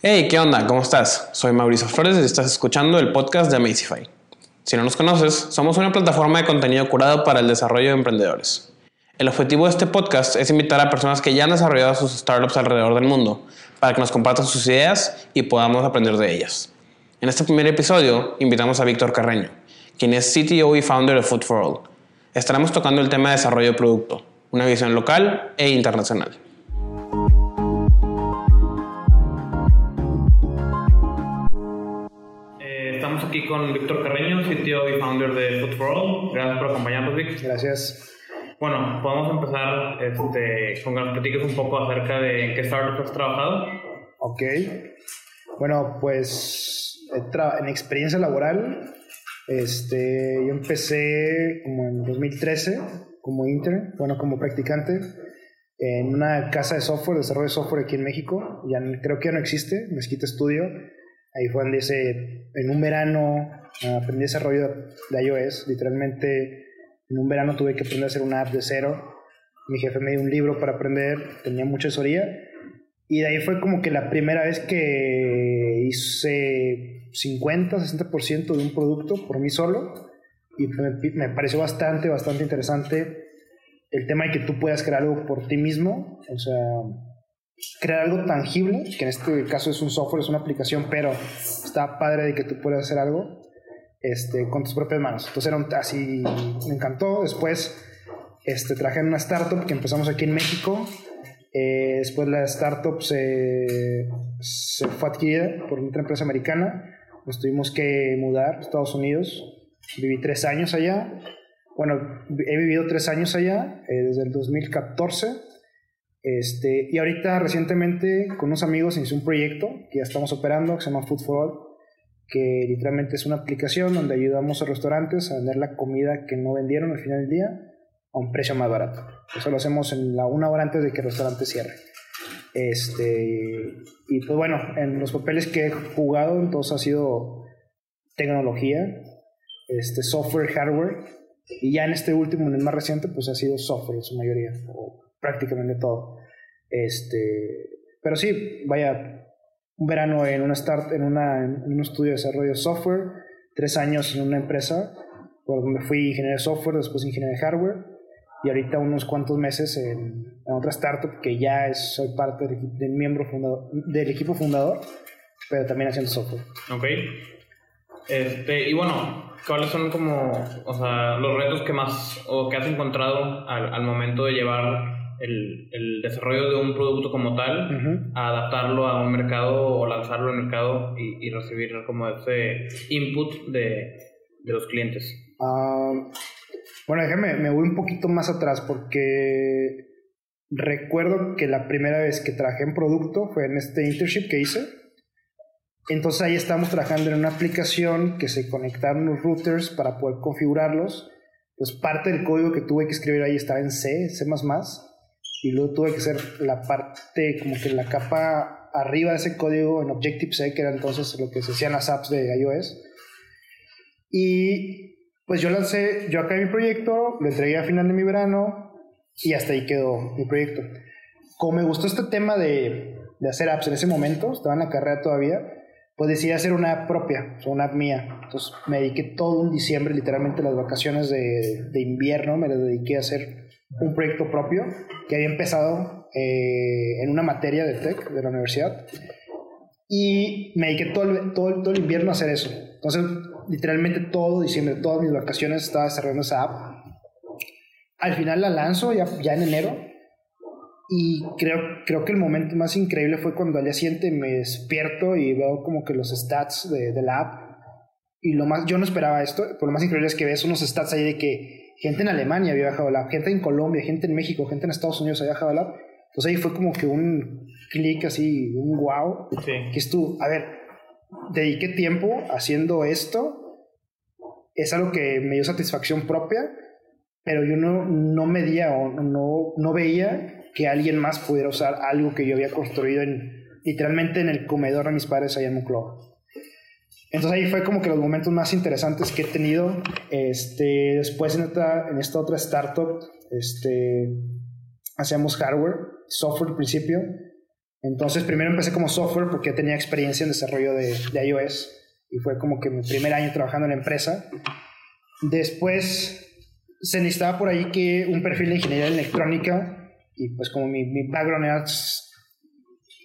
Hey, ¿qué onda? ¿Cómo estás? Soy Mauricio Flores y estás escuchando el podcast de Amazify. Si no nos conoces, somos una plataforma de contenido curado para el desarrollo de emprendedores. El objetivo de este podcast es invitar a personas que ya han desarrollado sus startups alrededor del mundo para que nos compartan sus ideas y podamos aprender de ellas. En este primer episodio invitamos a Víctor Carreño, quien es CTO y founder de Food for All. Estaremos tocando el tema de desarrollo de producto, una visión local e internacional. Aquí con Víctor Carreño, CTO y founder de Food for All. Gracias por acompañarnos, Vic. Gracias. Bueno, podemos empezar este, con que nos platiques un poco acerca de en qué startup has trabajado. Ok. Bueno, pues en experiencia laboral, este, yo empecé como en 2013 como intern, bueno, como practicante en una casa de software, desarrollo de software aquí en México. Ya creo que ya no existe, Mezquita Studio Ahí fue donde hice, en un verano aprendí desarrollo de iOS. Literalmente, en un verano tuve que aprender a hacer una app de cero. Mi jefe me dio un libro para aprender, tenía mucha asesoría. Y de ahí fue como que la primera vez que hice 50, 60% de un producto por mí solo. Y me, me pareció bastante, bastante interesante el tema de que tú puedas crear algo por ti mismo. O sea, crear algo tangible, que en este caso es un software, es una aplicación, pero está padre de que tú puedas hacer algo este, con tus propias manos. Entonces era así, me encantó. Después este, trabajé en una startup que empezamos aquí en México. Eh, después la startup se, se fue adquirida por otra empresa americana. Nos tuvimos que mudar a Estados Unidos. Viví tres años allá. Bueno, he vivido tres años allá, eh, desde el 2014 este, y ahorita recientemente con unos amigos hice un proyecto que ya estamos operando que se llama Food for All, que literalmente es una aplicación donde ayudamos a restaurantes a vender la comida que no vendieron al final del día a un precio más barato. Eso lo hacemos en la una hora antes de que el restaurante cierre. Este, y pues bueno, en los papeles que he jugado, entonces ha sido tecnología, este, software, hardware, y ya en este último, en el más reciente, pues ha sido software en su mayoría, prácticamente todo. Este, pero sí, vaya, un verano en, una start, en, una, en un estudio de desarrollo de software, tres años en una empresa, por donde fui ingeniero de software, después ingeniero de hardware, y ahorita unos cuantos meses en, otra startup que ya es, soy parte del, miembro fundador, del equipo fundador, pero también haciendo software. Ok. Este, y bueno, ¿cuáles son como, o sea, los retos que más, o que has encontrado al, al momento de llevar el, el, desarrollo de un producto como tal, adaptarlo a un mercado o lanzarlo al mercado y, y recibir como ese input de, de los clientes? Ah, bueno, déjame, me voy un poquito más atrás porque recuerdo que la primera vez que trabajé en producto fue en este internship que hice. Entonces ahí estábamos trabajando en una aplicación que se conectaron los routers para poder configurarlos. Pues parte del código que tuve que escribir ahí estaba en C, C++ y luego tuve que hacer la parte, como que la capa arriba de ese código en Objective-C, que era entonces lo que se hacían las apps de iOS. Y pues yo lancé, yo acá mi proyecto, lo entregué a final de mi verano y hasta ahí quedó mi proyecto. Como me gustó este tema de, de hacer apps en ese momento, estaba en la carrera todavía, pues decidí hacer una app propia, una app mía. Entonces me dediqué todo un diciembre, literalmente las vacaciones de, de invierno, me las dediqué a hacer un proyecto propio que había empezado eh, en una materia de tech de la universidad y me dediqué todo el, todo, todo el invierno a hacer eso. Entonces, literalmente todo diciembre, todas mis vacaciones estaba desarrollando esa app. Al final la lanzo ya, ya en enero y creo, creo que el momento más increíble fue cuando al día siguiente me despierto y veo como que los stats de, la app. Y lo más, yo no esperaba esto, pero lo más increíble es que ves unos stats ahí de que gente en Alemania había bajado la app, gente en Colombia, gente en México, gente en Estados Unidos había bajado la app. Entonces ahí fue como que un clic así, un wow, que es tú, a ver, dediqué tiempo haciendo esto, es algo que me dio satisfacción propia, pero yo no, no medía o no, no veía que alguien más pudiera usar algo que yo había construido en, literalmente en el comedor de mis padres allá en Moncloa. Entonces ahí fue como que los momentos más interesantes que he tenido. Este, después en esta, en esta otra startup, este, hacíamos hardware, software al principio. Entonces, primero empecé como software porque tenía experiencia en desarrollo de, de iOS y fue como que mi primer año trabajando en la empresa. Después se necesitaba por ahí que un perfil de ingeniería electrónica y pues como mi, mi background era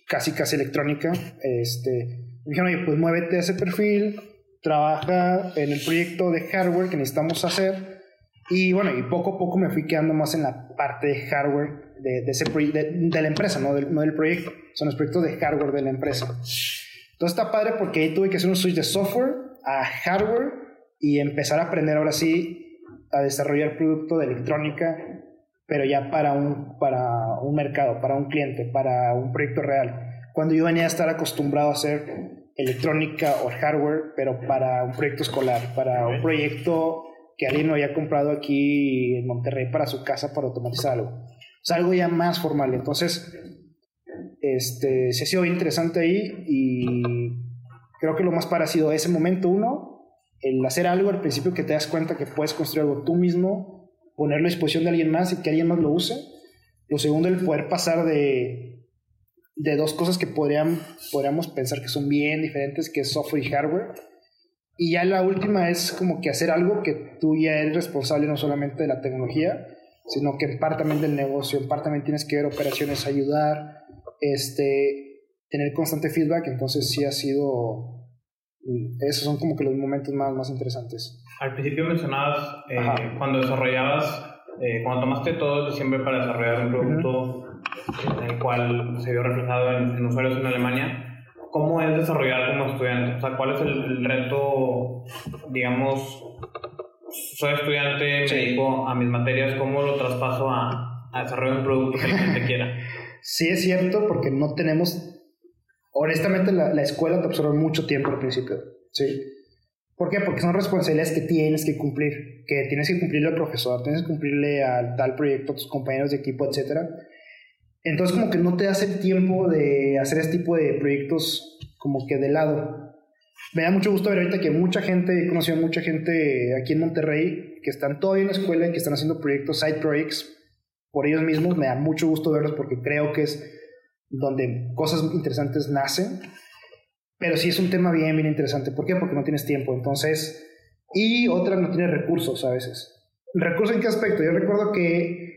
casi casi electrónica, este, me dijeron, oye, pues muévete a ese perfil, trabaja en el proyecto de hardware que necesitamos hacer y bueno, y poco a poco me fui quedando más en la parte de hardware de, ese de, de, la empresa, no del, no del proyecto, son los proyectos de hardware de la empresa. Entonces está padre porque ahí tuve que hacer un switch de software a hardware y empezar a aprender ahora sí a desarrollar producto de electrónica, pero ya para un, para un mercado, para un cliente, para un proyecto real. Cuando yo venía a estar acostumbrado a hacer electrónica o hardware, pero para un proyecto escolar, para un proyecto que alguien me había comprado aquí en Monterrey para su casa para automatizar algo. O sea, algo ya más formal. Entonces, este, se ha sido interesante ahí y creo que lo más parecido a ese momento, uno, el hacer algo al principio que te das cuenta que puedes construir algo tú mismo, ponerlo a disposición de alguien más y que alguien más lo use. Lo segundo, el poder pasar de, de dos cosas que podrían, podríamos pensar que son bien diferentes, que es software y hardware. Y ya la última es como que hacer algo que tú ya eres responsable no solamente de la tecnología, sino que en parte también del negocio, en parte también tienes que ver operaciones, ayudar, este, tener constante feedback, entonces sí ha sido, esos son como que los momentos más, más interesantes. Al principio mencionabas eh, cuando desarrollabas, eh, cuando tomaste todo siempre para desarrollar un producto en el cual se vio reflejado en, usuarios en Alemania. ¿Cómo es desarrollar como estudiante? O sea, ¿cuál es el, reto, digamos, soy estudiante, me dedico a mis materias, ¿cómo lo traspaso a, a desarrollar un producto que el cliente quiera? Sí es cierto porque no tenemos, honestamente la, la escuela te absorbe mucho tiempo al principio, ¿sí? ¿Por qué? Porque son responsabilidades que tienes que cumplir, que tienes que cumplirle al profesor, tienes que cumplirle al tal proyecto, a tus compañeros de equipo, etc. Entonces como que no te das el tiempo de hacer este tipo de proyectos como que de lado. Me da mucho gusto ver ahorita que mucha gente, he conocido mucha gente aquí en Monterrey que están todavía en la escuela y que están haciendo proyectos, side projects, por ellos mismos. Me da mucho gusto verlos porque creo que es donde cosas interesantes nacen. Pero sí es un tema bien, bien interesante. ¿Por qué? Porque no tienes tiempo. Entonces, y otra, no tienes recursos a veces. ¿Recursos en qué aspecto? Yo recuerdo que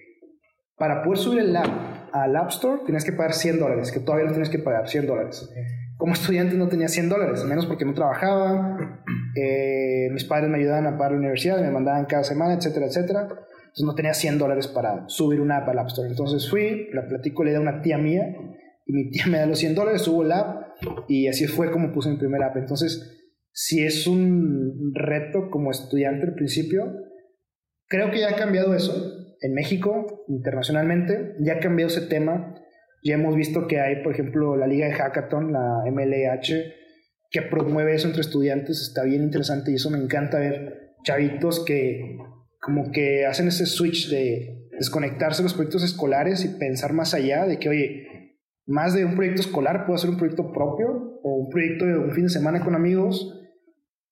para poder subir el app al App Store tienes que pagar 100 dólares, que todavía no tienes que pagar 100 dólares. Como estudiante no tenía 100 dólares, menos porque no trabajaba. Eh, mis padres me ayudaban a pagar la universidad, me mandaban cada semana, etcétera, etcétera. Entonces no tenía 100 dólares para subir una app al App Store. Entonces fui, la platico, le da una tía mía y mi tía me da los 100 dólares, subo la app y así fue como puse mi primera app. Entonces, si es un reto como estudiante al principio, creo que ya ha cambiado eso en México, internacionalmente, ya ha cambiado ese tema. Ya hemos visto que hay, por ejemplo, la Liga de Hackathon, la MLH, que promueve eso entre estudiantes, está bien interesante y eso me encanta ver chavitos que como que hacen ese switch de desconectarse de los proyectos escolares y pensar más allá de que, oye, más de un proyecto escolar puedo hacer un proyecto propio o un proyecto de un fin de semana con amigos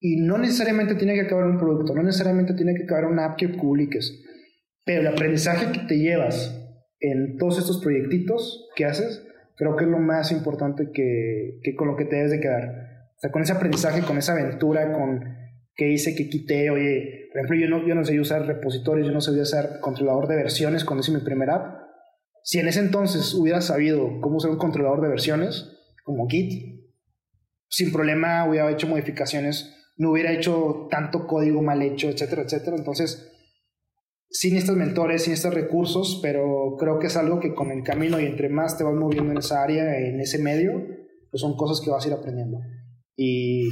y no necesariamente tiene que acabar un producto, no necesariamente tiene que acabar una app que publiques, pero el aprendizaje que te llevas en todos estos proyectitos que haces, creo que es lo más importante que, que con lo que te debes de quedar. O sea, con ese aprendizaje, con esa aventura, con que hice, que quité, oye, por ejemplo, yo no, yo no sé usar repositorios, yo no sabía usar controlador de versiones cuando hice mi primera app. Si en ese entonces hubiera sabido cómo usar un controlador de versiones, como Git, sin problema hubiera hecho modificaciones, no hubiera hecho tanto código mal hecho, etcétera, etcétera. Entonces, sin estos mentores, sin estos recursos, pero creo que es algo que con el camino y entre más te vas moviendo en esa área, en ese medio, pues son cosas que vas a ir aprendiendo. Y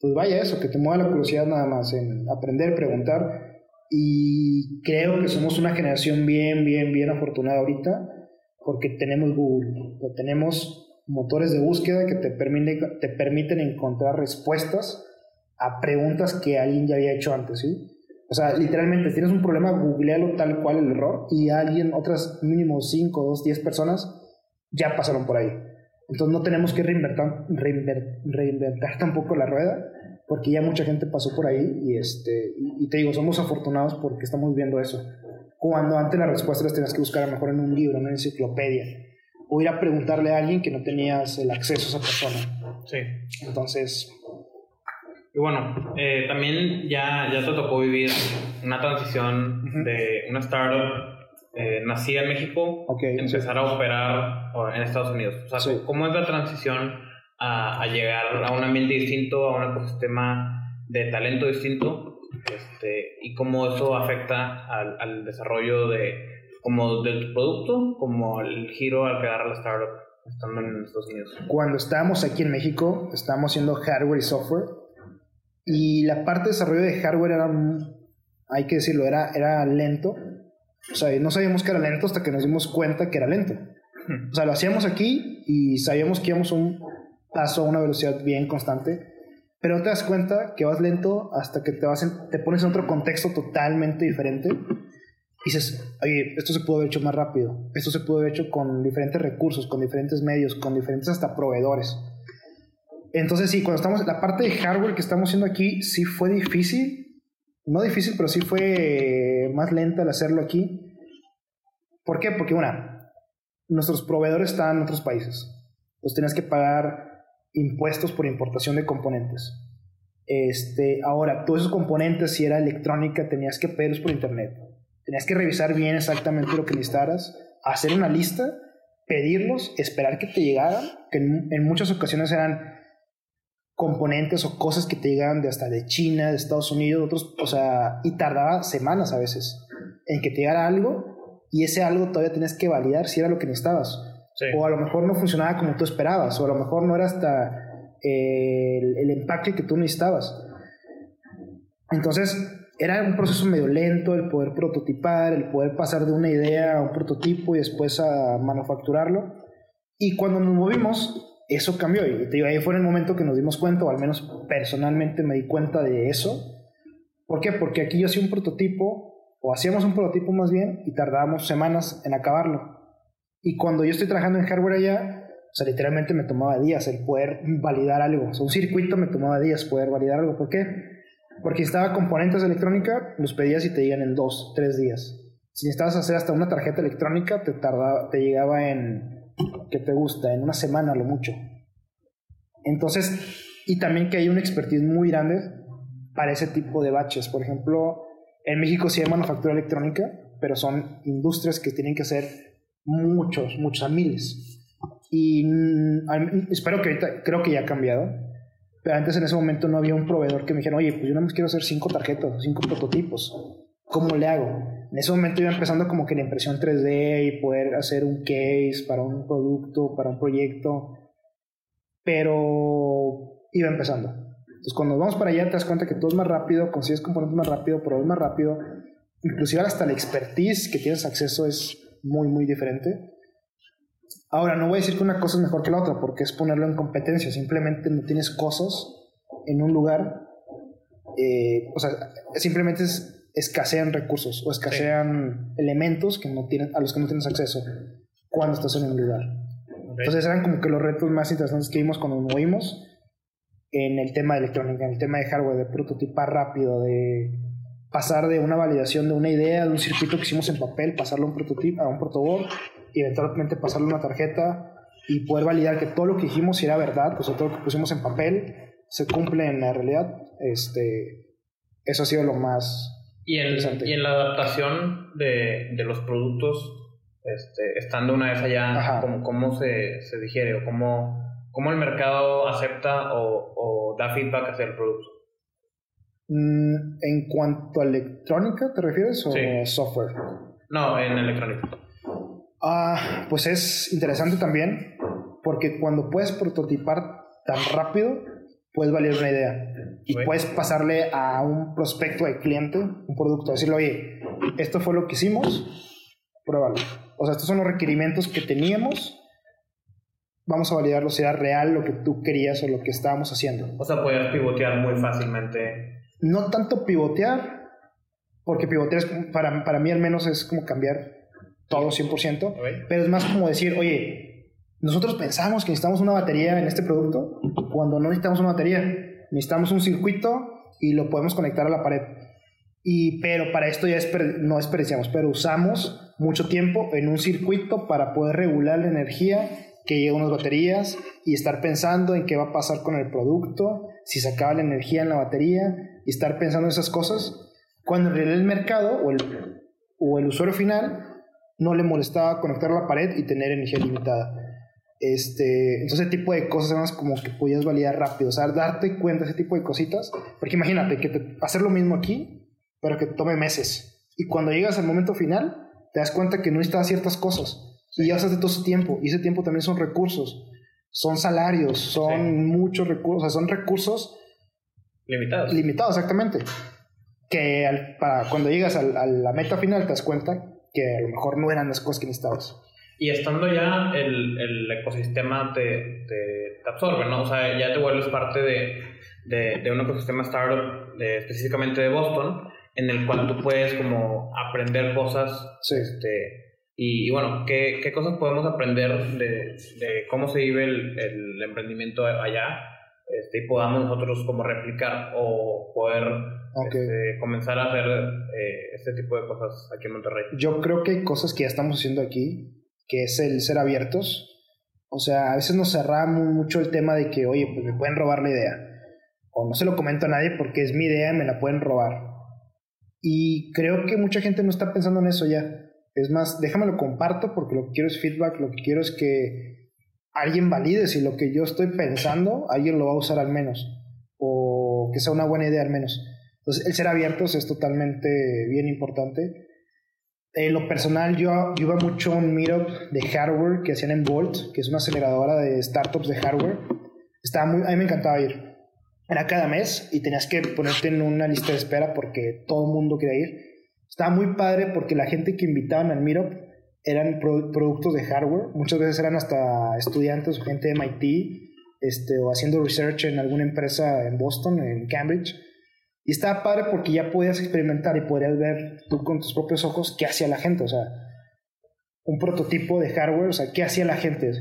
pues vaya eso, que te mueva la curiosidad nada más en aprender, preguntar. Y creo que somos una generación bien, bien, bien afortunada ahorita porque tenemos Google, tenemos motores de búsqueda que te permiten, te permiten encontrar respuestas a preguntas que alguien ya había hecho antes, ¿sí? O sea, literalmente, tienes un problema, googlealo tal cual el error y alguien, otras mínimo 5, 2, 10 personas ya pasaron por ahí. Entonces no tenemos que reinventar, reinventar, tampoco la rueda, porque ya mucha gente pasó por ahí y, este, y, te digo, somos afortunados porque estamos viendo eso. Cuando antes las respuestas las tenías que buscar a lo mejor en un libro, en una enciclopedia. o ir a preguntarle a alguien que no tenías el acceso a esa persona. Sí. Entonces, y bueno, eh, también ya, ya te tocó vivir una transición de una startup eh, nacida en México, okay, empezar a operar en Estados Unidos. O sea, ¿cómo es la transición a, a, llegar a un ambiente distinto, a un ecosistema de talento distinto? Este, y cómo eso afecta al, al desarrollo de, como del producto, como el giro al quedar a la startup estando en Estados Unidos. Cuando estábamos aquí en México, estábamos haciendo hardware y software. Y la parte de desarrollo de hardware era, hay que decirlo, era, era lento. O sea, no sabíamos que era lento hasta que nos dimos cuenta que era lento. O sea, lo hacíamos aquí y sabíamos que íbamos un paso a una velocidad bien constante, pero te das cuenta que vas lento hasta que te, vas te pones en otro contexto totalmente diferente y dices, oye, esto se pudo haber hecho más rápido, esto se pudo haber hecho con diferentes recursos, con diferentes medios, con diferentes hasta proveedores. Entonces sí, cuando estamos, la parte de hardware que estamos haciendo aquí sí fue difícil, no difícil, pero sí fue más lenta el hacerlo aquí. ¿Por qué? Porque una, nuestros proveedores están en otros países, los tenías que pagar impuestos por importación de componentes. Este, ahora, todos esos componentes, si era electrónica, tenías que pedirlos por internet Tenías que revisar bien exactamente lo que necesitaras, hacer una lista, pedirlos, esperar que te llegaran, que en, muchas ocasiones eran componentes o cosas que te llegaban de hasta de China, de Estados Unidos, otros, o sea, y tardaba semanas a veces en que te llegara algo y ese algo todavía tenías que validar si era lo que necesitabas. O a lo mejor no funcionaba como tú esperabas, o a lo mejor no era hasta eh, el, el empaque que tú necesitabas. Entonces, era un proceso medio lento el poder prototipar, el poder pasar de una idea a un prototipo y después a manufacturarlo. Y cuando nos movimos, eso cambió. Y te digo, ahí fue en el momento que nos dimos cuenta, o al menos personalmente me di cuenta de eso. ¿Por qué? Porque aquí yo hacía un prototipo, o hacíamos un prototipo más bien, y tardábamos semanas en acabarlo. Y cuando yo estoy trabajando en hardware allá, o sea, literalmente me tomaba días el poder validar algo. O sea, un circuito me tomaba días poder validar algo. ¿Por qué? Porque estaba componentes de electrónica, los pedías y te llegan en dos, tres días. Si necesitabas hacer hasta una tarjeta electrónica, te, tardaba, te llegaba en, ¿qué te gusta? En una semana lo mucho. Entonces, y también que hay una expertise muy grande para ese tipo de baches. Por ejemplo, en México sí hay manufactura electrónica, pero son industrias que tienen que hacer muchos, muchos, a miles. Y mm, espero que ahorita, creo que ya ha cambiado pero antes en ese momento no había un proveedor que me dijera, oye, pues yo no me quiero hacer cinco tarjetas, cinco prototipos. ¿Cómo le hago? En ese momento iba empezando como que la impresión 3D y poder hacer un case para un producto, para un proyecto. Pero iba empezando. Entonces cuando vamos para allá te das cuenta que todo es más rápido, consigues componentes más rápido, pero es más rápido. Inclusive hasta la expertise que tienes acceso es muy, muy diferente. Ahora, no voy a decir que una cosa es mejor que la otra, porque es ponerlo en competencia. Simplemente no tienes cosas en un lugar, eh, o sea, simplemente es, escasean recursos o escasean elementos que no tienen, a los que no tienes acceso cuando estás en un lugar. Entonces eran como que los retos más interesantes que vimos cuando nos movimos en el tema de electrónica, en el tema de hardware, de prototipar rápido, de pasar de una validación de una idea, de un circuito que hicimos en papel, pasarlo a un prototipo, a un protoboard y eventualmente pasarle una tarjeta y poder validar que todo lo que dijimos era verdad, pues todo lo que pusimos en papel se cumple en la realidad. Este, eso ha sido lo más y en, interesante. Y en la adaptación de, de los productos, este, estando una vez allá, ¿cómo, cómo se, se, digiere o cómo, cómo el mercado acepta o, o da feedback hacia el producto? Mm, en cuanto a electrónica, ¿te refieres o software? No, en electrónica. Ah, pues es interesante también porque cuando puedes prototipar tan rápido, puedes valer una idea y puedes pasarle a un prospecto de cliente un producto, decirle, oye, esto fue lo que hicimos, pruébalo. O sea, estos son los requerimientos que teníamos, vamos a validarlo si era real lo que tú querías o lo que estábamos haciendo. O sea, puedes pivotear muy fácilmente. No tanto pivotear, porque pivotear es, para, para mí al menos es como cambiar todo 100%, pero es más como decir, oye, nosotros pensamos que necesitamos una batería en este producto cuando no necesitamos una batería, necesitamos un circuito y lo podemos conectar a la pared. Y, pero para esto ya no desperdiciamos, pero usamos mucho tiempo en un circuito para poder regular la energía que llega a unas baterías y estar pensando en qué va a pasar con el producto, si se acaba la energía en la batería y estar pensando en esas cosas, cuando en realidad el mercado o el, o el usuario final no le molestaba conectar la pared y tener energía limitada. Este, entonces, ese tipo de cosas más como que podías validar rápido, o sea, darte cuenta de ese tipo de cositas, porque imagínate que te, hacer lo mismo aquí, pero que tome meses. Y cuando llegas al momento final, te das cuenta que no necesitas ciertas cosas y ya de todo ese tiempo, y ese tiempo también son recursos, son salarios, son muchos recursos, o sea, son recursos limitados. Limitados, exactamente. Que para cuando llegas a la meta final te das cuenta que a lo mejor no eran las cosas que necesitabas. Y estando ya el, el ecosistema te, te, absorbe, ¿no? O sea, ya te vuelves parte de, de, de un ecosistema startup específicamente de Boston, en el cual tú puedes como aprender cosas. Sí. Este, y, bueno, ¿qué, ¿qué, cosas podemos aprender de, de cómo se vive el, el emprendimiento allá? Este, y podamos nosotros como replicar o poder este, comenzar a hacer eh, este tipo de cosas aquí en Monterrey. Yo creo que hay cosas que ya estamos haciendo aquí que es el ser abiertos. O sea, a veces nos cerramos mucho el tema de que, oye, pues me pueden robar la idea. O no se lo comento a nadie porque es mi idea y me la pueden robar. Y creo que mucha gente no está pensando en eso ya. Es más, déjame lo comparto porque lo que quiero es feedback, lo que quiero es que alguien valide si lo que yo estoy pensando, alguien lo va a usar al menos. O que sea una buena idea al menos. Entonces, el ser abiertos es totalmente bien importante. En lo personal, yo, iba mucho a un meetup de hardware que hacían en Volt, que es una aceleradora de startups de hardware. Estaba muy, a mí me encantaba ir. Era cada mes y tenías que ponerte en una lista de espera porque todo el mundo quería ir. Estaba muy padre porque la gente que invitaban al meetup eran productos de hardware. Muchas veces eran hasta estudiantes o gente de MIT este, o haciendo research en alguna empresa en Boston, en Cambridge y estaba padre porque ya podías experimentar y podías ver tú con tus propios ojos qué hacía la gente, o sea, un prototipo de hardware, o sea, qué hacía la gente.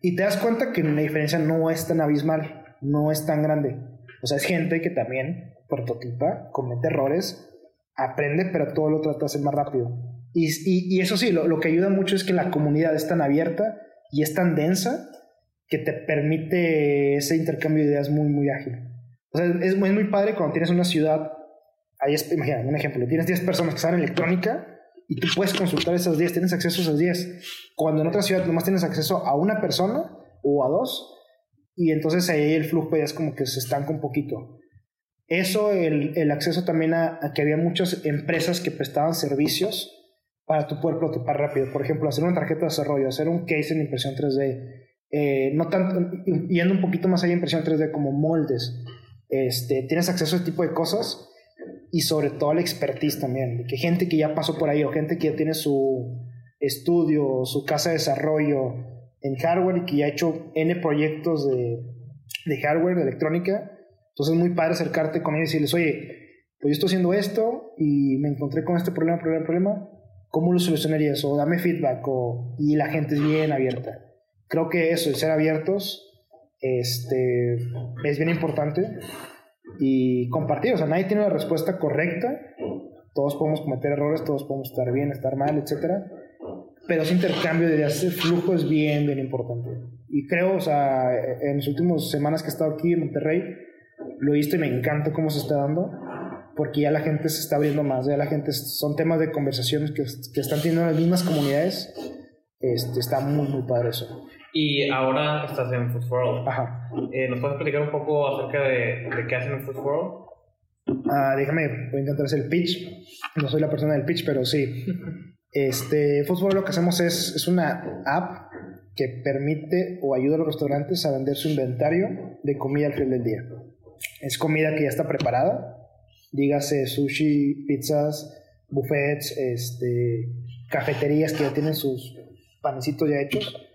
Y te das cuenta que la diferencia no es tan abismal, no es tan grande. O sea, es gente que también prototipa, comete errores, aprende, pero todo lo trata de hacer más rápido. Y, y, y eso sí, lo, lo que ayuda mucho es que la comunidad es tan abierta y es tan densa que te permite ese intercambio de ideas muy, muy ágil. O sea, es muy, muy padre cuando tienes una ciudad, ahí es, un ejemplo, tienes 10 personas que saben electrónica y tú puedes consultar esas 10, tienes acceso a esas 10. Cuando en otra ciudad nomás tienes acceso a una persona o a dos, y entonces ahí el flujo ya es como que se estanca un poquito. Eso, el, el acceso también a, que había muchas empresas que prestaban servicios para tu poder prototipar rápido. Por ejemplo, hacer una tarjeta de desarrollo, hacer un case en impresión 3D. Eh, no tanto, yendo un poquito más allá de impresión 3D como moldes este, tienes acceso a este tipo de cosas y sobre todo la expertise también, que gente que ya pasó por ahí o gente que ya tiene su estudio, su casa de desarrollo en hardware y que ya ha hecho N proyectos de, de hardware, de electrónica. Entonces es muy padre acercarte con ellos y decirles, oye, pues yo estoy haciendo esto y me encontré con este problema, problema, problema, ¿cómo lo solucionarías? O dame feedback, o, y la gente es bien abierta. Creo que eso, el ser abiertos, este, es bien importante y compartir, o sea, nadie tiene la respuesta correcta, todos podemos cometer errores, todos podemos estar bien, estar mal, etcétera, pero ese intercambio de ideas, ese flujo es bien, bien importante. Y creo, o sea, en las últimas semanas que he estado aquí en Monterrey, lo he visto y me encanta cómo se está dando, porque ya la gente se está abriendo más, ya la gente, son temas de conversaciones que, que están teniendo las mismas comunidades, este, está muy, muy padre eso. Y ahora estás en Food World. Ajá. Eh, ¿Nos puedes explicar un poco acerca de, de qué hacen en Food World? Ah, déjame, voy a intentar hacer el pitch. No soy la persona del pitch, pero sí. Este, Food World lo que hacemos es, es una app que permite o ayuda a los restaurantes a vender su inventario de comida al final del día. Es comida que ya está preparada, dígase sushi, pizzas, buffets, este, cafeterías que ya tienen sus panecitos ya hechos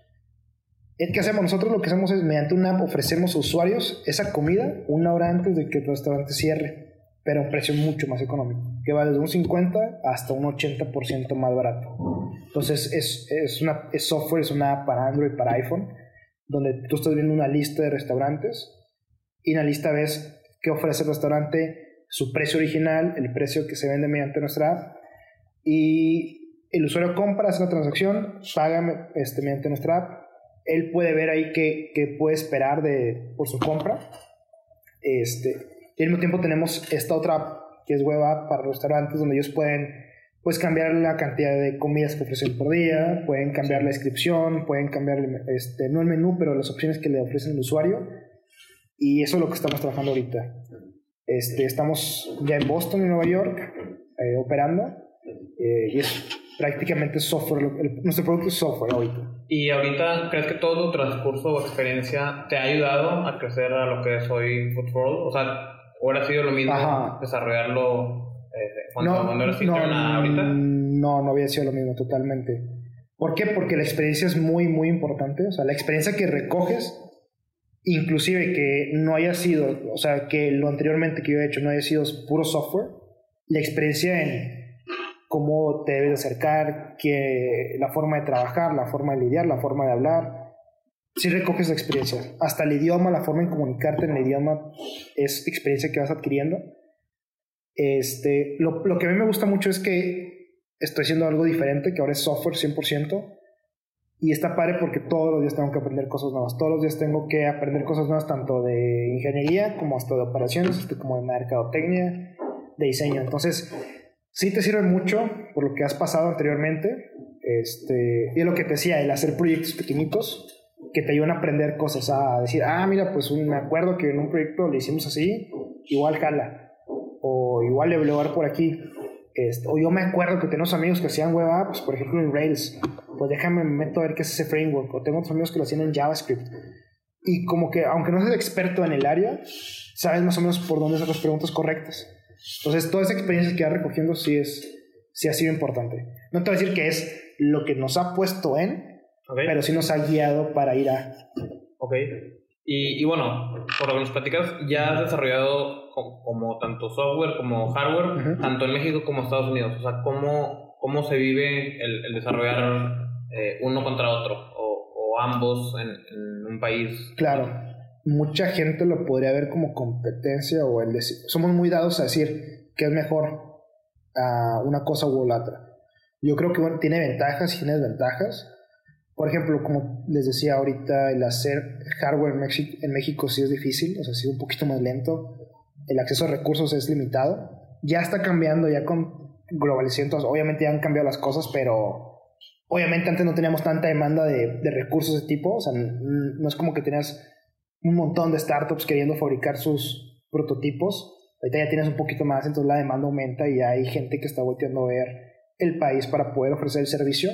¿Qué hacemos? Nosotros lo que hacemos es, mediante una app, ofrecemos a usuarios esa comida una hora antes de que el restaurante cierre, pero a un precio mucho más económico, que va desde un 50 hasta un 80% más barato. Entonces, es, es, una, es software, es una app para Android, para iPhone, donde tú estás viendo una lista de restaurantes y en la lista ves qué ofrece el restaurante, su precio original, el precio que se vende mediante nuestra app y el usuario compra, hace la transacción, paga este, mediante nuestra app, él puede ver ahí qué, qué puede esperar de, por su compra. Este, y al mismo tiempo tenemos esta otra app, que es web app para restaurantes, donde ellos pueden pues cambiar la cantidad de comidas que ofrecen por día, pueden cambiar la descripción, pueden cambiar, este, no el menú, pero las opciones que le ofrecen al usuario. Y eso es lo que estamos trabajando ahorita. Este, estamos ya en Boston y Nueva York eh, operando eh, y es prácticamente software, nuestro producto es software ahorita. ¿Y ahorita crees que todo tu transcurso o experiencia te ha ayudado a crecer a lo que es hoy Football? O sea, ¿o ha sido lo mismo desarrollarlo eh, cuando, no, cuando eras no, ahorita? No, no había sido lo mismo totalmente. ¿Por qué? Porque la experiencia es muy, muy importante. O sea, la experiencia que recoges, inclusive que no haya sido, o sea, que lo anteriormente que yo he hecho no haya sido puro software, la experiencia en cómo te debes acercar, que la forma de trabajar, la forma de lidiar, la forma de hablar. Si recoges la experiencia. Hasta el idioma, la forma de comunicarte en el idioma es experiencia que vas adquiriendo. Este, lo, lo que a mí me gusta mucho es que estoy haciendo algo diferente, que ahora es software 100%. Y está padre porque todos los días tengo que aprender cosas nuevas. Todos los días tengo que aprender cosas nuevas, tanto de ingeniería como hasta de operaciones, como de mercadotecnia, de diseño. Entonces, sí te sirve mucho por lo que has pasado anteriormente. Este, y es lo que te decía, el hacer proyectos pequeñitos que te ayudan a aprender cosas, a decir, ah, mira, pues me acuerdo que en un proyecto lo hicimos así, igual jala, o igual le voy a por aquí. Este, o yo me acuerdo que tenemos amigos que hacían web apps, por ejemplo en Rails, pues déjame meto a ver qué es ese framework, o tengo otros amigos que lo hacían en JavaScript. Y como que, aunque no seas experto en el área, sabes más o menos por dónde hacer las preguntas correctas. Entonces, toda esa experiencia que va recogiendo sí, es, sí ha sido importante. No te voy a decir que es lo que nos ha puesto en, pero sí nos ha guiado para ir a... Ok. Y, y bueno, por lo que nos platicas, ya has desarrollado como, tanto software como hardware, tanto en México como en Estados Unidos. O sea, ¿cómo, cómo se vive el, el desarrollar eh, uno contra otro o, ambos en, un país? Claro mucha gente lo podría ver como competencia o el decir, somos muy dados a decir que es mejor a una cosa u otra. Yo creo que tiene ventajas y tiene desventajas. Por ejemplo, como les decía ahorita, el hacer hardware en México, sí es difícil, o sea, un poquito más lento. El acceso a recursos es limitado. Ya está cambiando, ya con globalización, obviamente ya han cambiado las cosas, pero obviamente antes no teníamos tanta demanda de, de recursos de tipo, o sea, no es como que tenías un montón de startups queriendo fabricar sus prototipos. Ahorita ya tienes un poquito más, entonces la demanda aumenta y hay gente que está volteando a ver el país para poder ofrecer el servicio.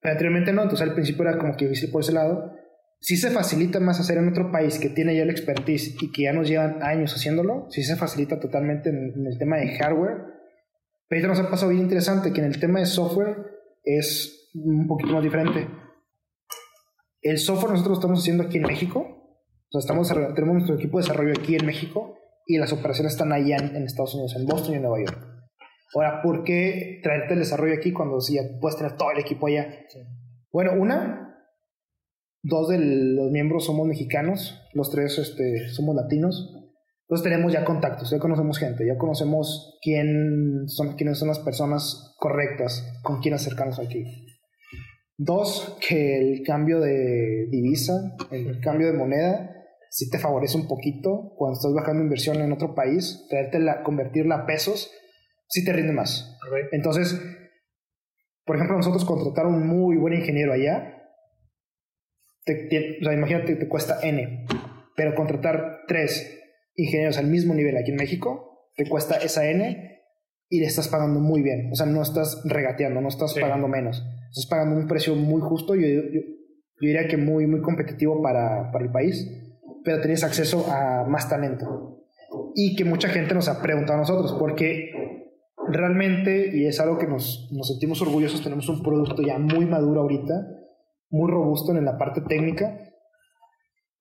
Pero anteriormente no, entonces al principio era como que por ese lado. Si se facilita más hacer en otro país que tiene ya la expertise y que ya nos llevan años haciéndolo, sí se facilita totalmente en, el tema de hardware. Pero ahorita nos ha pasado bien interesante que en el tema de software es un poquito más diferente. El software nosotros lo estamos haciendo aquí en México, o sea, estamos, tenemos nuestro equipo de desarrollo aquí en México y las operaciones están allá en, Estados Unidos, en Boston y en Nueva York. Ahora, ¿por qué traerte el desarrollo aquí cuando si ya puedes tener todo el equipo allá? Bueno, una, dos de los miembros somos mexicanos, los tres este, somos latinos. Entonces tenemos ya contactos, ya conocemos gente, ya conocemos quién son, quiénes son las personas correctas con quién acercarnos aquí. Dos, que el cambio de divisa, el cambio de moneda, si te favorece un poquito cuando estás bajando inversión en otro país, la convertirla a pesos, sí te rinde más. Entonces, por ejemplo, nosotros contratar un muy buen ingeniero allá, o sea, imagínate que te cuesta N, pero contratar tres ingenieros al mismo nivel aquí en México, te cuesta esa N y le estás pagando muy bien. O sea, no estás regateando, no estás pagando menos. Estás pagando un precio muy justo, yo, yo, yo diría que muy, muy competitivo para, para el país pero tenías acceso a más talento. Y que mucha gente nos ha preguntado a nosotros, porque realmente, y es algo que nos, nos sentimos orgullosos, tenemos un producto ya muy maduro ahorita, muy robusto en la parte técnica.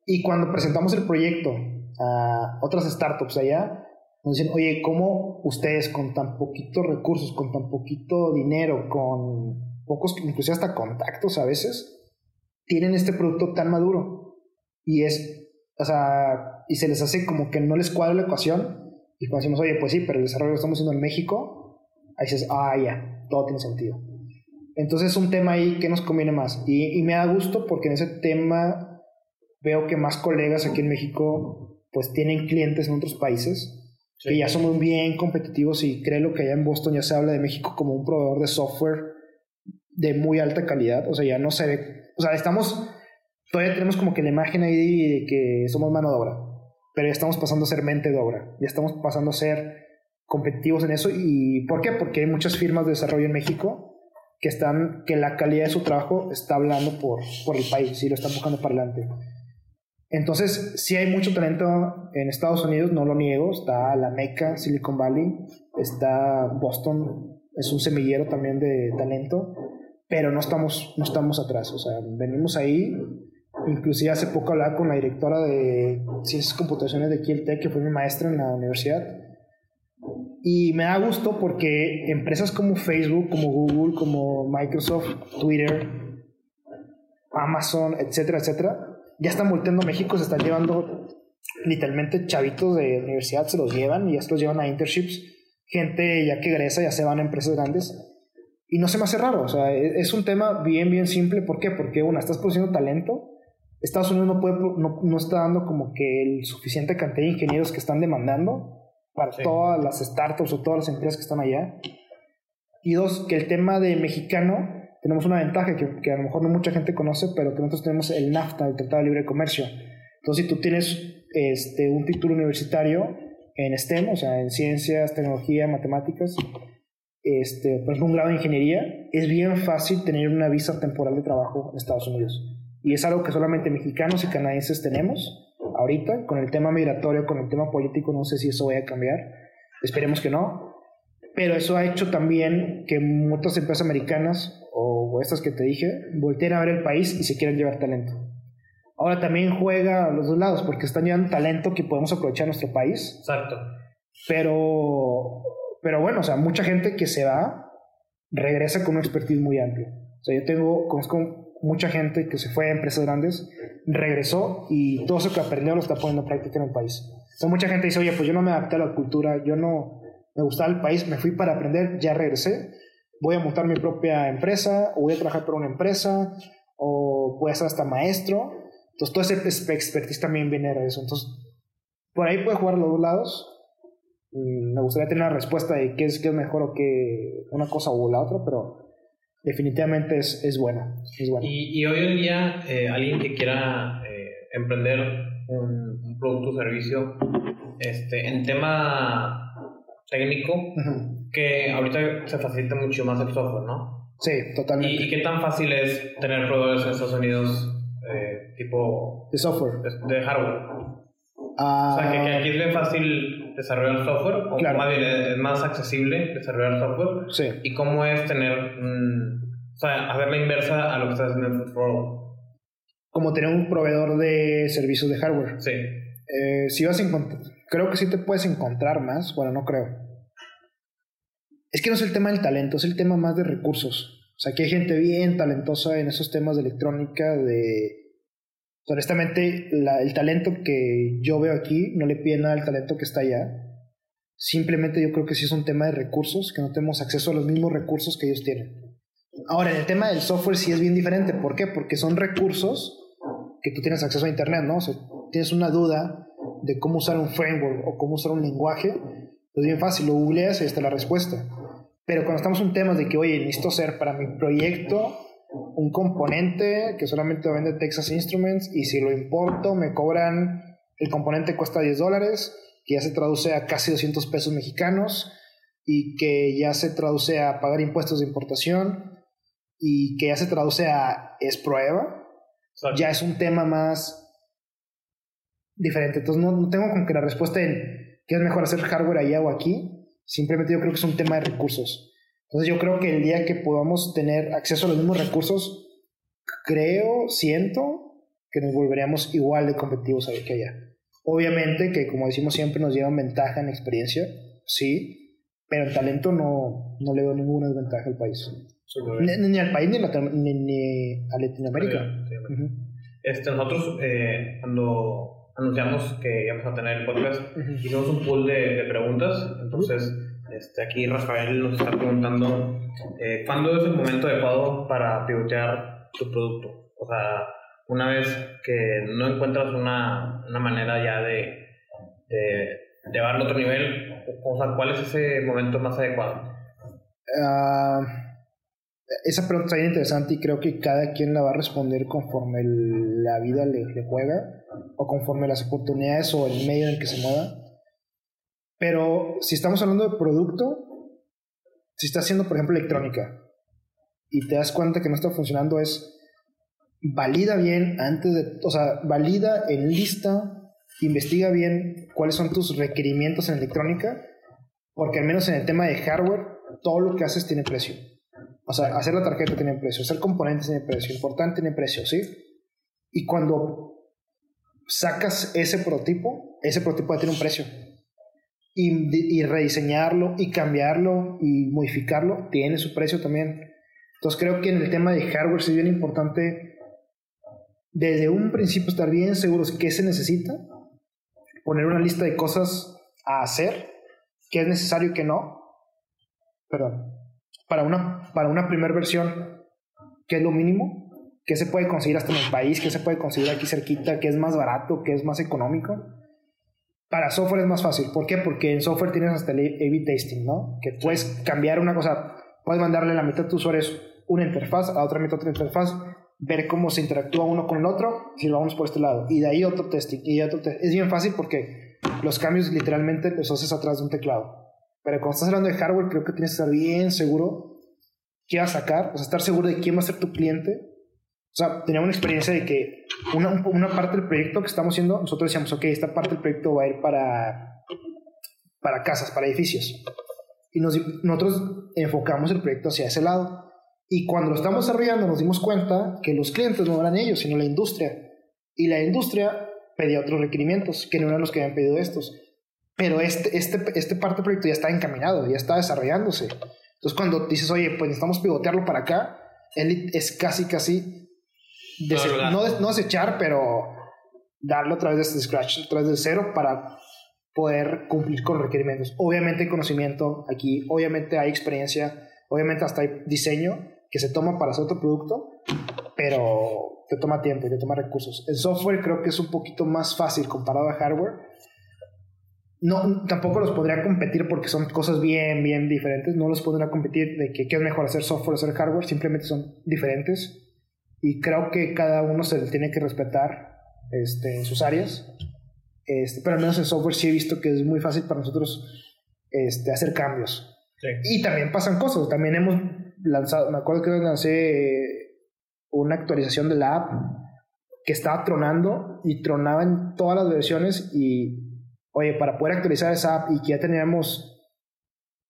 Y cuando presentamos el proyecto a otras startups allá, nos dicen, oye, ¿cómo ustedes con tan poquitos recursos, con tan poquito dinero, con pocos, inclusive hasta contactos a veces, tienen este producto tan maduro? Y es o sea, y se les hace como que no les cuadra la ecuación. Y cuando decimos, oye, pues sí, pero el desarrollo lo estamos haciendo en México, ahí dices, ah, ya, todo tiene sentido. Entonces es un tema ahí que nos conviene más. Y, y me da gusto porque en ese tema veo que más colegas aquí en México pues tienen clientes en otros países que ya somos bien competitivos y creo que allá en Boston ya se habla de México como un proveedor de software de muy alta calidad. O sea, ya no se ve, o sea, estamos, todavía tenemos como que la imagen ahí de que somos mano de obra, pero ya estamos pasando a ser mente de obra, ya estamos pasando a ser competitivos en eso. ¿Y por qué? Porque hay muchas firmas de desarrollo en México que están, que la calidad de su trabajo está hablando por, por el país y lo están buscando para adelante. Entonces, sí hay mucho talento en Estados Unidos, no lo niego. Está la Meca, Silicon Valley, está Boston, es un semillero también de talento, pero no estamos, no estamos atrás. O sea, venimos ahí. Inclusive hace poco hablaba con la directora de Ciencias Computaciones de Kiel que fue mi maestra en la universidad. Y me da gusto porque empresas como Facebook, como Google, como Microsoft, Twitter, Amazon, etcétera, etcétera, ya están volteando a México, se están llevando literalmente chavitos de universidad, se los llevan y ya se los llevan a internships, gente ya que egresa, ya se van a empresas grandes. Y no se me hace raro, o sea, e-, es un tema bien, bien simple. ¿Por qué? Porque, una, estás produciendo talento. Estados Unidos no, puede, no, no está dando como que el suficiente cantidad de ingenieros que están demandando para todas las startups o todas las empresas que están allá. Y dos, que el tema de mexicano tenemos una ventaja que, que, a lo mejor no mucha gente conoce, pero que nosotros tenemos el NAFTA, el Tratado de Libre Comercio. Entonces, si tú tienes este, un título universitario en STEM, o sea, en ciencias, tecnología, matemáticas, este, por ejemplo, un grado de ingeniería, es bien fácil tener una visa temporal de trabajo en Estados Unidos. Y es algo que solamente mexicanos y canadienses tenemos ahorita, con el tema migratorio, con el tema político, no sé si eso vaya a cambiar, esperemos que no, pero eso ha hecho también que muchas empresas americanas o, estas que te dije volteen a ver el país y se quieran llevar talento. Ahora también juega a los dos lados porque están llevando talento que podemos aprovechar en nuestro país. Exacto. Pero, pero bueno, o sea, mucha gente que se va regresa con una expertise muy amplia. O sea, yo tengo, conozco mucha gente que se fue a empresas grandes, regresó y todo eso que aprendió lo está poniendo en práctica en el país. O sea, mucha gente dice, oye, pues yo no me adapté a la cultura, yo no, me gustaba el país, me fui para aprender, ya regresé, voy a montar mi propia empresa, o voy a trabajar para una empresa, o voy a ser hasta maestro. Entonces, todo ese expertise también viene de eso. Entonces, por ahí puede jugar los dos lados. Mm, me gustaría tener una respuesta de qué es, qué es mejor o qué una cosa o la otra, pero definitivamente es, es buena. Es buena. Y, y, hoy en día, eh, alguien que quiera eh, emprender un, un, producto o servicio, este, en tema técnico que ahorita se facilita mucho más el software, ¿no? Sí, totalmente. ¿Y, qué tan fácil es tener proveedores en Estados Unidos eh, tipo... De software. De, hardware. o sea, que, aquí es bien fácil desarrollar software, o claro. más bien es más accesible desarrollar software. Sí. ¿Y cómo es tener, o sea, hacer la inversa a lo que estás haciendo en Football? Como tener un proveedor de servicios de hardware. Sí. Eh, si vas a encontrar creo que sí te puedes encontrar más. Bueno, no creo. Es que no es el tema del talento, es el tema más de recursos. O sea, que hay gente bien talentosa en esos temas de electrónica, de... Honestamente, el talento que yo veo aquí no le pide nada al talento que está allá. Simplemente yo creo que sí es un tema de recursos, que no tenemos acceso a los mismos recursos que ellos tienen. Ahora, en el tema del software sí es bien diferente. ¿Por qué? Porque son recursos que tú tienes acceso a Internet, ¿no? O sea, tienes una duda de cómo usar un framework o cómo usar un lenguaje, es bien fácil, lo googleas y está la respuesta. Pero cuando estamos en temas de que, oye, necesito hacer para mi proyecto un componente que solamente vende Texas Instruments y si lo importo me cobran, el componente cuesta 10 dólares, que ya se traduce a casi 200 pesos mexicanos y que ya se traduce a pagar impuestos de importación y que ya se traduce a es prueba, ya es un tema más diferente. Entonces no, no, tengo como que la respuesta en qué es mejor hacer hardware allá o aquí. Simplemente yo creo que es un tema de recursos. Entonces yo creo que el día que podamos tener acceso a los mismos recursos, creo, siento que nos volveríamos igual de competitivos que allá. Obviamente que como decimos siempre nos llevan ventaja en experiencia, sí, pero en talento no, no le veo ninguna desventaja al país. Ni, al país ni, a Latinoamérica. este, nosotros eh, cuando anunciamos que íbamos a tener el podcast, hicimos un pool de, de preguntas, entonces Este, aquí Rafael nos está preguntando, eh, ¿cuándo es el momento adecuado para pivotear tu producto? O sea, una vez que no encuentras una, una manera ya de, de llevarlo a otro nivel, o sea, ¿cuál es ese momento más adecuado? Uh, esa pregunta está interesante y creo que cada quien la va a responder conforme la vida le, le, juega o conforme las oportunidades o el medio en el que se mueva. Pero si estamos hablando de producto, si estás haciendo, por ejemplo, electrónica y te das cuenta que no está funcionando, es valida bien antes de, o sea, valida en lista, investiga bien cuáles son tus requerimientos en electrónica, porque al menos en el tema de hardware, todo lo que haces tiene precio. O sea, hacer la tarjeta tiene precio, hacer componentes tiene precio, importante tiene precio, ¿sí? Y cuando sacas ese prototipo, ese prototipo tiene un precio. Y, y, rediseñarlo y cambiarlo y modificarlo tiene su precio también. Entonces creo que en el tema de hardware es bien importante desde un principio estar bien seguros qué se necesita, poner una lista de cosas a hacer, qué es necesario y qué no. Perdón para una, para una primera versión, ¿qué es lo mínimo? ¿Qué se puede conseguir hasta en el país? ¿Qué se puede conseguir aquí cerquita? ¿Qué es más barato? ¿Qué es más económico? Para software es más fácil. ¿Por qué? Porque en software tienes hasta el A-B testing, ¿no? Que puedes cambiar una cosa, puedes mandarle la mitad de tus usuarios una interfaz, a otra mitad otra interfaz, ver cómo se interactúa uno con el otro, si lo vamos por este lado, y de ahí otro testing, y otro testing. Es bien fácil porque los cambios literalmente los haces atrás de un teclado. Pero cuando estás hablando de hardware, creo que tienes que estar bien seguro qué vas a sacar, o sea, estar seguro de quién va a ser tu cliente. O sea, teníamos una experiencia de que una, parte del proyecto que estamos haciendo, nosotros decíamos, ok, esta parte del proyecto va a ir para, para casas, para edificios. Y nos, nosotros enfocamos el proyecto hacia ese lado. Y cuando lo estamos desarrollando nos dimos cuenta que los clientes no eran ellos, sino la industria. Y la industria pedía otros requerimientos, que no eran los que habían pedido estos. Pero este, este, este parte del proyecto ya está encaminado, ya está desarrollándose. Entonces, cuando dices, oye, pues necesitamos pivotearlo para acá, él es casi, casi. no, no desechar, pero darlo otra vez desde scratch, otra vez de cero para poder cumplir con requerimientos. Obviamente hay conocimiento aquí, obviamente hay experiencia, obviamente hasta hay diseño que se toma para hacer otro producto, pero te toma tiempo y te toma recursos. El software creo que es un poquito más fácil comparado a hardware, no, tampoco los podría competir porque son cosas bien, bien diferentes. No los podría competir de que qué es mejor hacer software o hacer hardware. Simplemente son diferentes. Y creo que cada uno se tiene que respetar este, en sus áreas. Este, pero al menos en software sí he visto que es muy fácil para nosotros este, hacer cambios. Y también pasan cosas. También hemos lanzado, me acuerdo que lancé una actualización de la app que estaba tronando y tronaba en todas las versiones y oye, para poder actualizar esa app y que ya teníamos,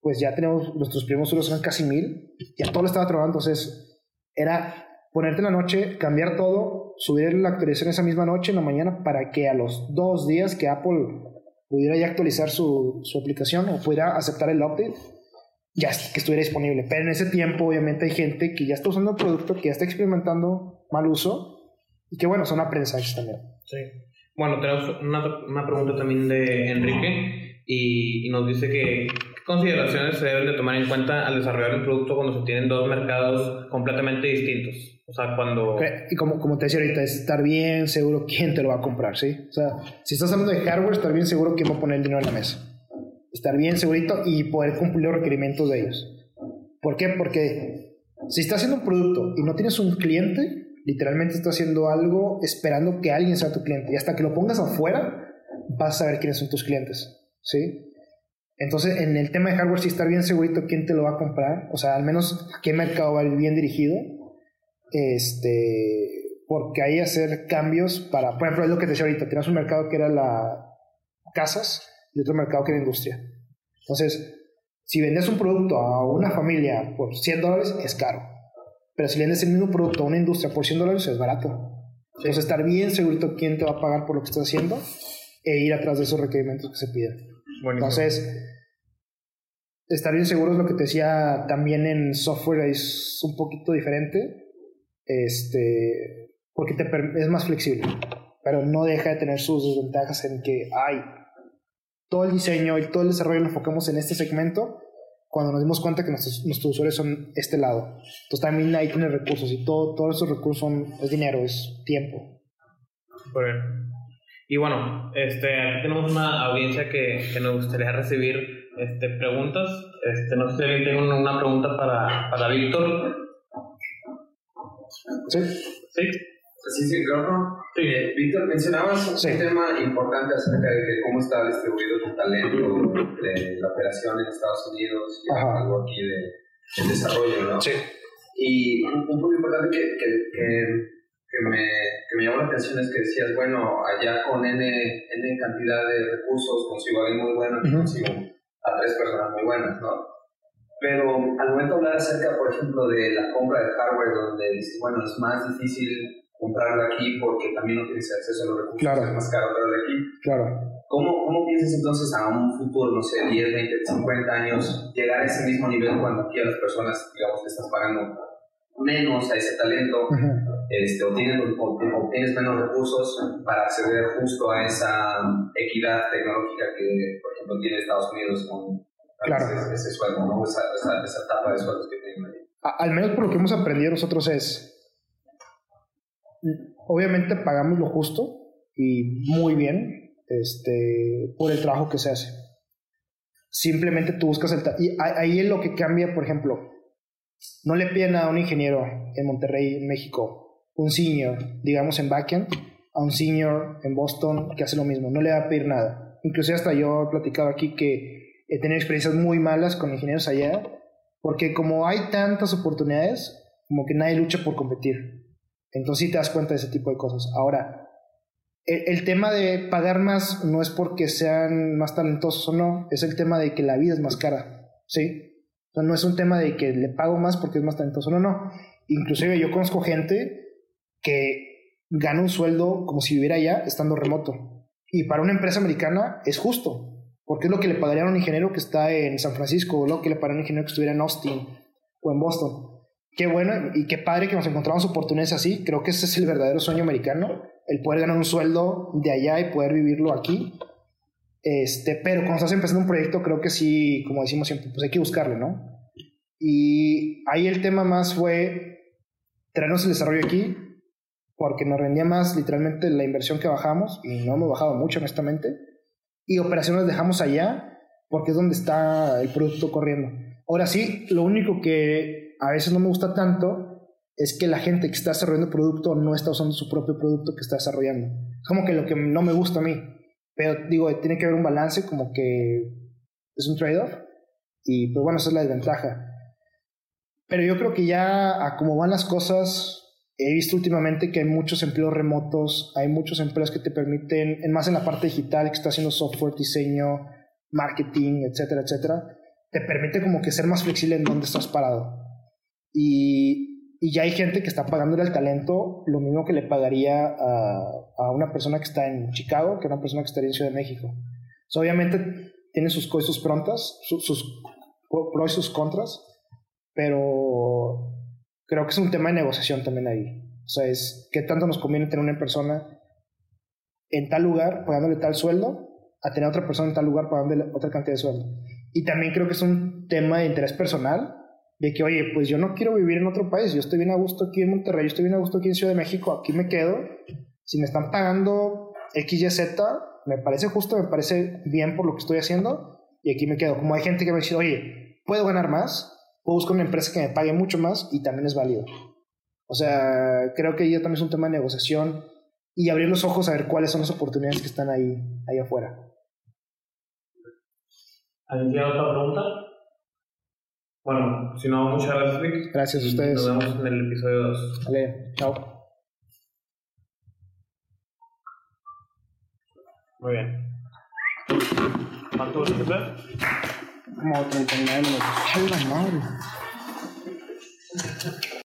pues ya tenemos, nuestros primeros usuarios son casi mil, ya todo lo estaba trabajando, entonces era ponerte en la noche, cambiar todo, subir la actualización esa misma noche, en la mañana, para que a los dos días que Apple pudiera ya actualizar su, su aplicación o pudiera aceptar el update, ya que estuviera disponible. Pero en ese tiempo, obviamente, hay gente que ya está usando el producto, que ya está experimentando mal uso y que, bueno, son aprendizajes también. Sí. Bueno, tenemos una, una pregunta también de Enrique y, nos dice que qué consideraciones se deben de tomar en cuenta al desarrollar un producto cuando se tienen dos mercados completamente distintos. O sea, cuando... Y como, como te decía ahorita, es estar bien seguro quién te lo va a comprar, ¿sí? O sea, si estás hablando de hardware, estar bien seguro quién va a poner el dinero en la mesa. Estar bien segurito y poder cumplir los requerimientos de ellos. ¿Por qué? Porque si estás haciendo un producto y no tienes un cliente, Literalmente estás haciendo algo esperando que alguien sea tu cliente. Y hasta que lo pongas afuera, vas a saber quiénes son tus clientes. ¿Sí? Entonces, en el tema de hardware, sí estar bien segurito quién te lo va a comprar. O sea, al menos a qué mercado va bien dirigido. Este, porque ahí hacer cambios para, por ejemplo, es lo que te decía ahorita, tienes un mercado que era la casas y otro mercado que era industria. Entonces, si vendes un producto a una familia por 100 dólares, es caro. Pero si vendes el mismo producto a una industria por 100 dólares, es barato. Entonces, estar bien seguro quién te va a pagar por lo que estás haciendo e ir atrás de esos requerimientos que se piden. Entonces, estar bien seguro es lo que te decía también en software, es un poquito diferente, este, porque te, es más flexible, pero no deja de tener sus desventajas en que hay todo el diseño y todo el desarrollo lo enfocamos en este segmento cuando nos dimos cuenta que nuestros, nuestros usuarios son este lado. Entonces también ahí tiene recursos y todo, todos esos recursos son, es dinero, es tiempo. Muy bien. Y bueno, este, aquí tenemos una audiencia que, que nos gustaría recibir este, preguntas. Este, no sé si alguien tiene una pregunta para, para Víctor. ¿Sí? Sí. Sí, sí, claro. Eh, Víctor, mencionabas Sí. un tema importante acerca de cómo está distribuido tu talento de la operación en Estados Unidos y Ajá. algo aquí de, de desarrollo, ¿no? Sí. Y un, un punto importante que, que, que, que me, que me llamó la atención es que decías, bueno, allá con N, N cantidad de recursos consigo a alguien muy bueno Ujú. consigo a tres personas muy buenas, ¿no? Pero al momento de hablar acerca, por ejemplo, de la compra de hardware, donde dices, bueno, es más difícil comprarlo aquí porque también no tienes acceso a los recursos, Claro. es más caro traerlo aquí. Claro. ¿Cómo, ¿Cómo piensas entonces a un futuro, no sé, 10, 20, 50 años, llegar a ese mismo nivel cuando aquí a las personas, digamos, le estás pagando menos a ese talento, este, obtienes, o- obtienes menos recursos para acceder justo a esa equidad tecnológica que, por ejemplo, tiene Estados Unidos con Claro. ese, ese sueldo, ¿no? esa, esa, esa etapa de sueldos que tienen ahí. Al menos por lo que hemos aprendido nosotros es, obviamente pagamos lo justo y muy bien este, por el trabajo que se hace. Simplemente tú buscas el... Y ahí es lo que cambia, por ejemplo, no le piden a un ingeniero en Monterrey, en México, un senior, digamos en backend, a un senior en Boston que hace lo mismo. No le va a pedir nada. Inclusive hasta yo he platicado aquí que he tenido experiencias muy malas con ingenieros allá, porque como hay tantas oportunidades, como que nadie lucha por competir. Entonces sí te das cuenta de ese tipo de cosas. Ahora, el, tema de pagar más no es porque sean más talentosos o no, es el tema de que la vida es más cara, ¿sí? O no es un tema de que le pago más porque es más talentoso, no, no. Inclusive yo conozco gente que gana un sueldo como si viviera allá estando remoto. Y para una empresa americana es justo, porque es lo que le pagaría a un ingeniero que está en San Francisco, o lo que le pagaría a un ingeniero que estuviera en Austin o en Boston. Qué bueno y qué padre que nos encontramos oportunidades así. Creo que ese es el verdadero sueño americano, el poder ganar un sueldo de allá y poder vivirlo aquí. Este, pero cuando estás empezando un proyecto, creo que sí, como decimos siempre, pues hay que buscarle, ¿no? Y ahí el tema más fue traernos el desarrollo aquí, porque nos rendía más literalmente la inversión que bajamos, y no hemos bajado mucho, honestamente. Y operaciones dejamos allá, porque es donde está el producto corriendo. Ahora sí, lo único que a veces no me gusta tanto es que la gente que está desarrollando producto no está usando su propio producto que está desarrollando. Es como que lo que no me gusta a mí. Pero digo, tiene que haber un balance, como que es un trade-off. Y pues bueno, esa es la desventaja. Pero yo creo que ya a van las cosas, he visto últimamente que hay muchos empleos remotos, hay muchos empleos que te permiten, en más en la parte digital, que está haciendo software, diseño, marketing, etcétera, etcétera, te permite como que ser más flexible en dónde estás parado. Y, ya hay gente que está pagándole al talento lo mismo que le pagaría a, una persona que está en Chicago que a una persona que estaría en Ciudad de México. Obviamente tiene sus cosas sus prontas, su- sus pros y sus contras, pero creo que es un tema de negociación también ahí. O sea, es qué tanto nos conviene tener una persona en tal lugar pagándole tal sueldo a tener otra persona en tal lugar pagándole otra cantidad de sueldo. Y también creo que es un tema de interés personal, de que, oye, pues yo no quiero vivir en otro país, yo estoy bien a gusto aquí en Monterrey, yo estoy bien a gusto aquí en Ciudad de México, aquí me quedo. Si me están pagando XYZ, me parece justo, me parece bien por lo que estoy haciendo y aquí me quedo. Como hay gente que me dice, oye, puedo ganar más, puedo buscar una empresa que me pague mucho más y también es válido. O sea, creo que ya también es un tema de negociación y abrir los ojos a ver cuáles son las oportunidades que están ahí, ahí afuera. ¿Alguien tiene otra pregunta? Bueno, si no, muchas gracias, Vic. Gracias a ustedes. Nos vemos en el episodio 2. Vale, chao. Muy bien. ¿Cuánto vas a? Como 39 minutos. ¡Ay, la madre!